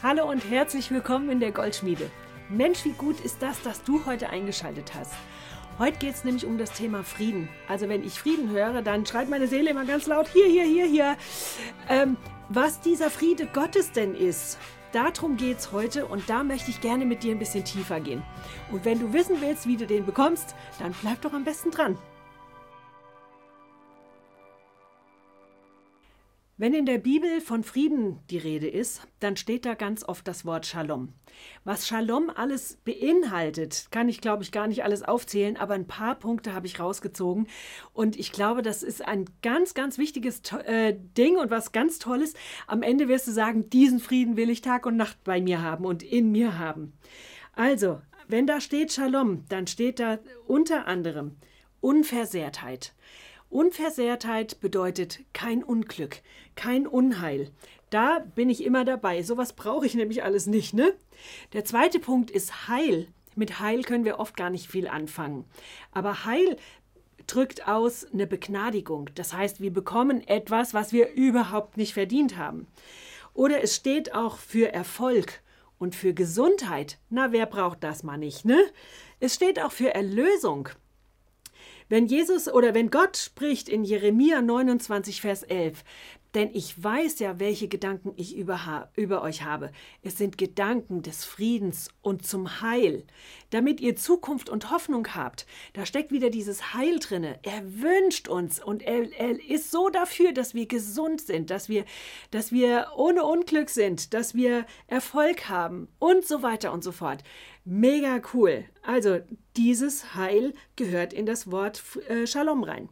Hallo und herzlich willkommen in der Goldschmiede. Mensch, wie gut ist das, dass du heute eingeschaltet hast. Heute geht es nämlich um das Thema Frieden. Also wenn ich Frieden höre, dann schreit meine Seele immer ganz laut, hier, hier, hier, hier. Ähm, was dieser Friede Gottes denn ist, darum geht es heute und da möchte ich gerne mit dir ein bisschen tiefer gehen. Und wenn du wissen willst, wie du den bekommst, dann bleib doch am besten dran. Wenn in der Bibel von Frieden die Rede ist, dann steht da ganz oft das Wort Shalom. Was Shalom alles beinhaltet, kann ich, glaube ich, gar nicht alles aufzählen, aber ein paar Punkte habe ich rausgezogen. Und ich glaube, das ist ein ganz, ganz wichtiges äh, Ding und was ganz Tolles. Am Ende wirst du sagen, diesen Frieden will ich Tag und Nacht bei mir haben und in mir haben. Also, wenn da steht Shalom, dann steht da unter anderem Unversehrtheit. Unversehrtheit bedeutet kein Unglück, kein Unheil. Da bin ich immer dabei. Sowas brauche ich nämlich alles nicht, ne? Der zweite Punkt ist Heil. Mit Heil können wir oft gar nicht viel anfangen. Aber Heil drückt aus eine Begnadigung. Das heißt, wir bekommen etwas, was wir überhaupt nicht verdient haben. Oder es steht auch für Erfolg und für Gesundheit. Na, wer braucht das mal nicht, ne? Es steht auch für Erlösung. Wenn Jesus oder wenn Gott spricht in Jeremia 29, Vers 11, denn ich weiß ja, welche Gedanken ich über, über, euch habe. Es sind Gedanken des Friedens und zum Heil, damit ihr Zukunft und Hoffnung habt. Da steckt wieder dieses Heil drinne. Er wünscht uns und er, er ist so dafür, dass wir gesund sind, dass wir, dass wir ohne Unglück sind, dass wir Erfolg haben und so weiter und so fort. Mega cool. Also dieses Heil gehört in das Wort äh, Shalom rein.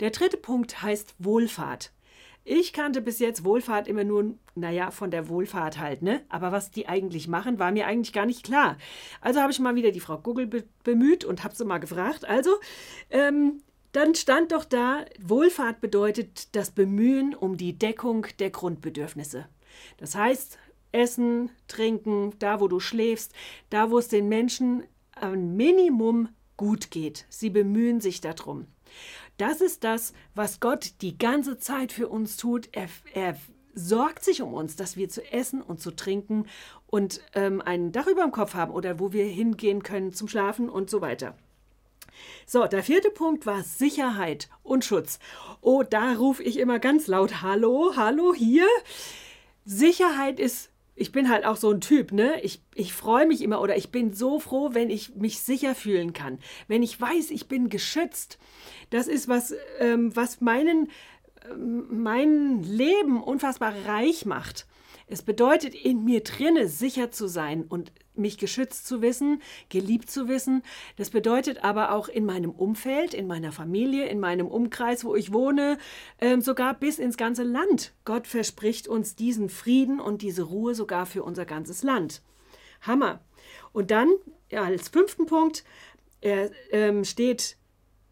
Der dritte Punkt heißt Wohlfahrt. Ich kannte bis jetzt Wohlfahrt immer nur, naja, von der Wohlfahrt halt, ne? Aber was die eigentlich machen, war mir eigentlich gar nicht klar. Also habe ich mal wieder die Frau Google be bemüht und habe sie mal gefragt. Also, ähm, dann stand doch da, Wohlfahrt bedeutet das Bemühen um die Deckung der Grundbedürfnisse. Das heißt, Essen, Trinken, da wo du schläfst, da wo es den Menschen ein Minimum gut geht. Sie bemühen sich darum. Das ist das, was Gott die ganze Zeit für uns tut. Er, er sorgt sich um uns, dass wir zu essen und zu trinken und ähm, ein Dach über dem Kopf haben oder wo wir hingehen können zum Schlafen und so weiter. So, der vierte Punkt war Sicherheit und Schutz. Oh, da rufe ich immer ganz laut Hallo, hallo hier. Sicherheit ist ich bin halt auch so ein Typ, ne? Ich, ich freue mich immer oder ich bin so froh, wenn ich mich sicher fühlen kann. Wenn ich weiß, ich bin geschützt. Das ist was, ähm, was meinen, ähm, mein Leben unfassbar reich macht. Es bedeutet, in mir drinne sicher zu sein und mich geschützt zu wissen, geliebt zu wissen. Das bedeutet aber auch in meinem Umfeld, in meiner Familie, in meinem Umkreis, wo ich wohne, äh, sogar bis ins ganze Land. Gott verspricht uns diesen Frieden und diese Ruhe sogar für unser ganzes Land. Hammer. Und dann als fünften Punkt äh, äh, steht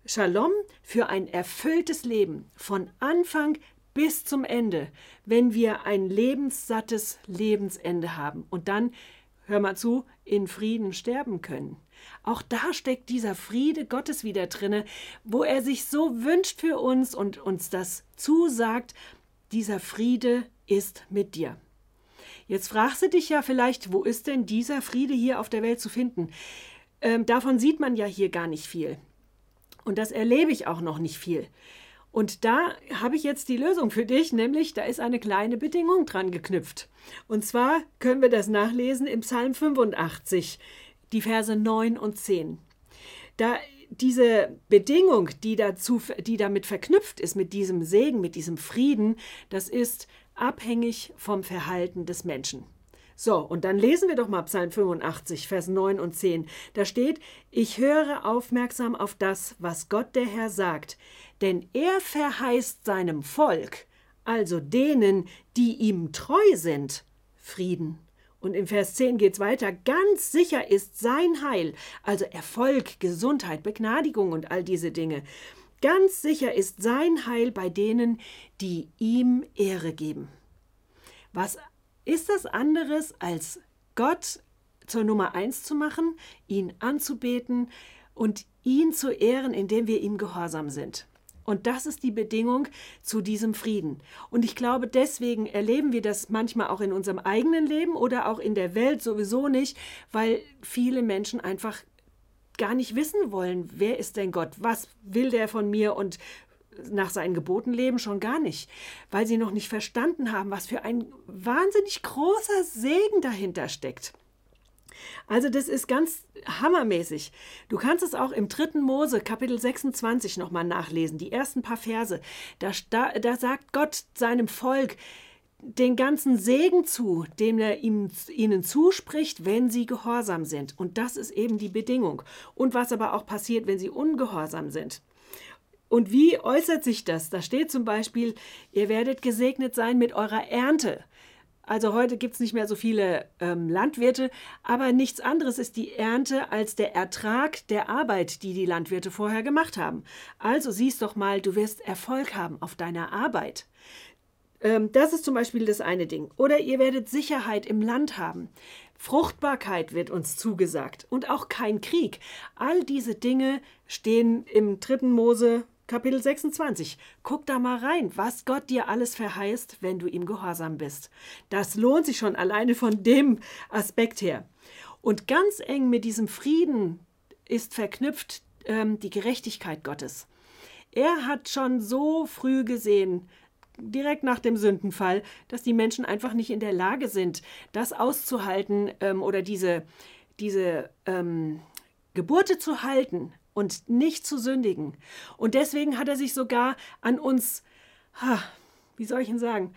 Shalom für ein erfülltes Leben von Anfang bis zum Ende, wenn wir ein lebenssattes Lebensende haben und dann, hör mal zu, in Frieden sterben können. Auch da steckt dieser Friede Gottes wieder drinne, wo er sich so wünscht für uns und uns das zusagt, dieser Friede ist mit dir. Jetzt fragst du dich ja vielleicht, wo ist denn dieser Friede hier auf der Welt zu finden? Ähm, davon sieht man ja hier gar nicht viel. Und das erlebe ich auch noch nicht viel. Und da habe ich jetzt die Lösung für dich, nämlich da ist eine kleine Bedingung dran geknüpft. Und zwar können wir das nachlesen im Psalm 85, die Verse 9 und 10. Da diese Bedingung, die, dazu, die damit verknüpft ist, mit diesem Segen, mit diesem Frieden, das ist abhängig vom Verhalten des Menschen. So, und dann lesen wir doch mal Psalm 85, Vers 9 und 10. Da steht, ich höre aufmerksam auf das, was Gott der Herr sagt, denn er verheißt seinem Volk, also denen, die ihm treu sind, Frieden. Und im Vers 10 geht es weiter, ganz sicher ist sein Heil, also Erfolg, Gesundheit, Begnadigung und all diese Dinge. Ganz sicher ist sein Heil bei denen, die ihm Ehre geben. Was ist das anderes, als Gott zur Nummer eins zu machen, ihn anzubeten und ihn zu ehren, indem wir ihm gehorsam sind? Und das ist die Bedingung zu diesem Frieden. Und ich glaube, deswegen erleben wir das manchmal auch in unserem eigenen Leben oder auch in der Welt sowieso nicht, weil viele Menschen einfach gar nicht wissen wollen, wer ist denn Gott, was will der von mir und nach seinen Geboten leben schon gar nicht, weil sie noch nicht verstanden haben, was für ein wahnsinnig großer Segen dahinter steckt. Also das ist ganz hammermäßig. Du kannst es auch im dritten Mose, Kapitel 26 nochmal nachlesen, die ersten paar Verse. Da, da, da sagt Gott seinem Volk den ganzen Segen zu, den er ihm, ihnen zuspricht, wenn sie gehorsam sind. Und das ist eben die Bedingung. Und was aber auch passiert, wenn sie ungehorsam sind. Und wie äußert sich das? Da steht zum Beispiel, ihr werdet gesegnet sein mit eurer Ernte. Also heute gibt es nicht mehr so viele ähm, Landwirte, aber nichts anderes ist die Ernte als der Ertrag der Arbeit, die die Landwirte vorher gemacht haben. Also siehst doch mal, du wirst Erfolg haben auf deiner Arbeit. Ähm, das ist zum Beispiel das eine Ding. Oder ihr werdet Sicherheit im Land haben. Fruchtbarkeit wird uns zugesagt und auch kein Krieg. All diese Dinge stehen im dritten Mose Kapitel 26. Guck da mal rein, was Gott dir alles verheißt, wenn du ihm gehorsam bist. Das lohnt sich schon alleine von dem Aspekt her. Und ganz eng mit diesem Frieden ist verknüpft ähm, die Gerechtigkeit Gottes. Er hat schon so früh gesehen, direkt nach dem Sündenfall, dass die Menschen einfach nicht in der Lage sind, das auszuhalten ähm, oder diese, diese ähm, Geburte zu halten, und nicht zu sündigen. Und deswegen hat er sich sogar an uns, wie soll ich ihn sagen,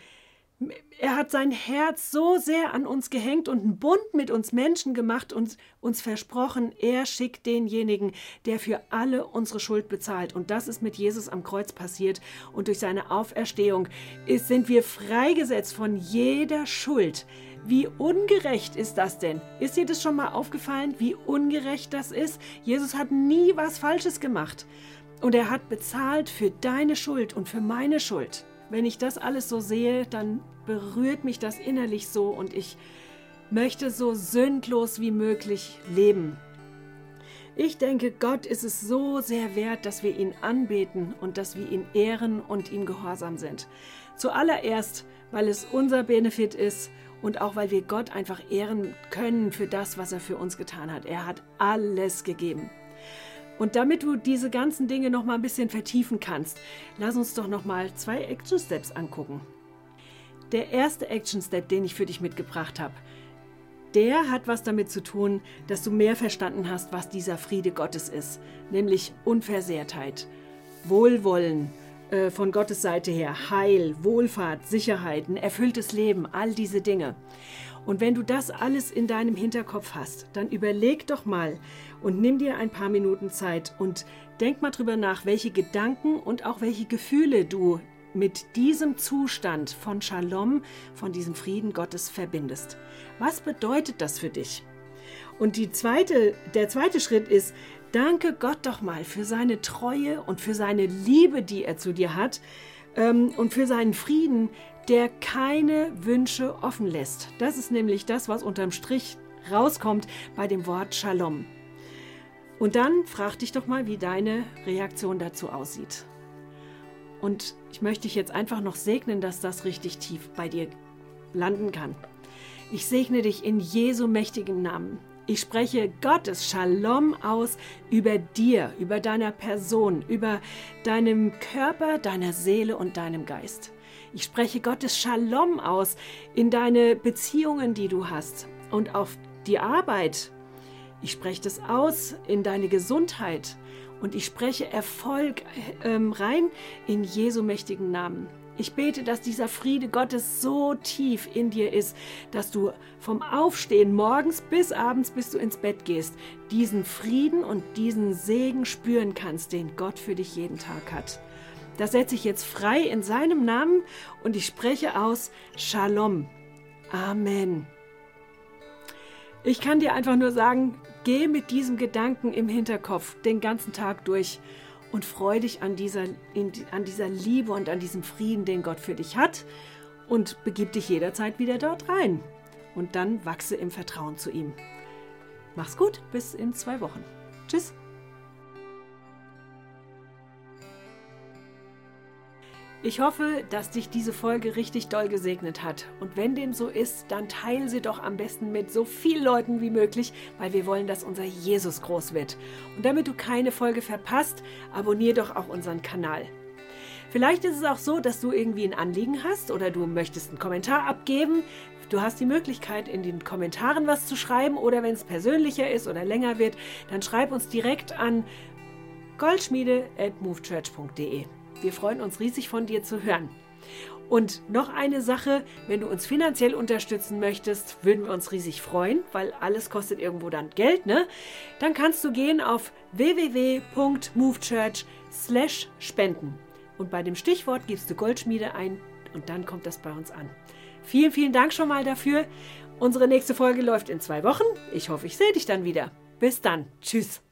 er hat sein Herz so sehr an uns gehängt und einen Bund mit uns Menschen gemacht und uns versprochen, er schickt denjenigen, der für alle unsere Schuld bezahlt. Und das ist mit Jesus am Kreuz passiert. Und durch seine Auferstehung sind wir freigesetzt von jeder Schuld. Wie ungerecht ist das denn? Ist dir das schon mal aufgefallen, wie ungerecht das ist? Jesus hat nie was Falsches gemacht. Und er hat bezahlt für deine Schuld und für meine Schuld. Wenn ich das alles so sehe, dann berührt mich das innerlich so und ich möchte so sündlos wie möglich leben. Ich denke, Gott ist es so sehr wert, dass wir ihn anbeten und dass wir ihn ehren und ihm gehorsam sind. Zuallererst, weil es unser Benefit ist und auch weil wir Gott einfach ehren können für das, was er für uns getan hat. Er hat alles gegeben. Und damit du diese ganzen Dinge noch mal ein bisschen vertiefen kannst, lass uns doch noch mal zwei Action Steps angucken. Der erste Action Step, den ich für dich mitgebracht habe, der hat was damit zu tun, dass du mehr verstanden hast, was dieser Friede Gottes ist, nämlich Unversehrtheit, Wohlwollen, äh, von Gottes Seite her Heil, Wohlfahrt, Sicherheit, ein erfülltes Leben, all diese Dinge. Und wenn du das alles in deinem Hinterkopf hast, dann überleg doch mal und nimm dir ein paar Minuten Zeit und denk mal drüber nach, welche Gedanken und auch welche Gefühle du mit diesem Zustand von Shalom, von diesem Frieden Gottes verbindest. Was bedeutet das für dich? Und zweite, der zweite Schritt ist, Danke Gott doch mal für seine Treue und für seine Liebe, die er zu dir hat ähm, und für seinen Frieden, der keine Wünsche offen lässt. Das ist nämlich das, was unterm Strich rauskommt bei dem Wort Shalom. Und dann frag dich doch mal, wie deine Reaktion dazu aussieht. Und ich möchte dich jetzt einfach noch segnen, dass das richtig tief bei dir landen kann. Ich segne dich in Jesu mächtigen Namen. Ich spreche Gottes Shalom aus über dir, über deiner Person, über deinem Körper, deiner Seele und deinem Geist. Ich spreche Gottes Shalom aus in deine Beziehungen, die du hast und auf die Arbeit. Ich spreche das aus in deine Gesundheit und ich spreche Erfolg ähm, rein in Jesu mächtigen Namen. Ich bete, dass dieser Friede Gottes so tief in dir ist, dass du vom Aufstehen morgens bis abends, bis du ins Bett gehst, diesen Frieden und diesen Segen spüren kannst, den Gott für dich jeden Tag hat. Das setze ich jetzt frei in seinem Namen und ich spreche aus Shalom. Amen. Ich kann dir einfach nur sagen, geh mit diesem Gedanken im Hinterkopf den ganzen Tag durch und freu dich an dieser, in, an dieser Liebe und an diesem Frieden, den Gott für dich hat und begib dich jederzeit wieder dort rein. Und dann wachse im Vertrauen zu ihm. Mach's gut, bis in zwei Wochen. Tschüss. Ich hoffe, dass dich diese Folge richtig doll gesegnet hat. Und wenn dem so ist, dann teile sie doch am besten mit so vielen Leuten wie möglich, weil wir wollen, dass unser Jesus groß wird. Und damit du keine Folge verpasst, abonniere doch auch unseren Kanal. Vielleicht ist es auch so, dass du irgendwie ein Anliegen hast oder du möchtest einen Kommentar abgeben. Du hast die Möglichkeit, in den Kommentaren was zu schreiben oder wenn es persönlicher ist oder länger wird, dann schreib uns direkt an goldschmiede.movechurch.de. Wir freuen uns riesig von dir zu hören. Und noch eine Sache, wenn du uns finanziell unterstützen möchtest, würden wir uns riesig freuen, weil alles kostet irgendwo dann Geld, ne? Dann kannst du gehen auf www.movechurch/spenden und bei dem Stichwort gibst du Goldschmiede ein und dann kommt das bei uns an. Vielen, vielen Dank schon mal dafür. Unsere nächste Folge läuft in zwei Wochen. Ich hoffe, ich sehe dich dann wieder. Bis dann. Tschüss.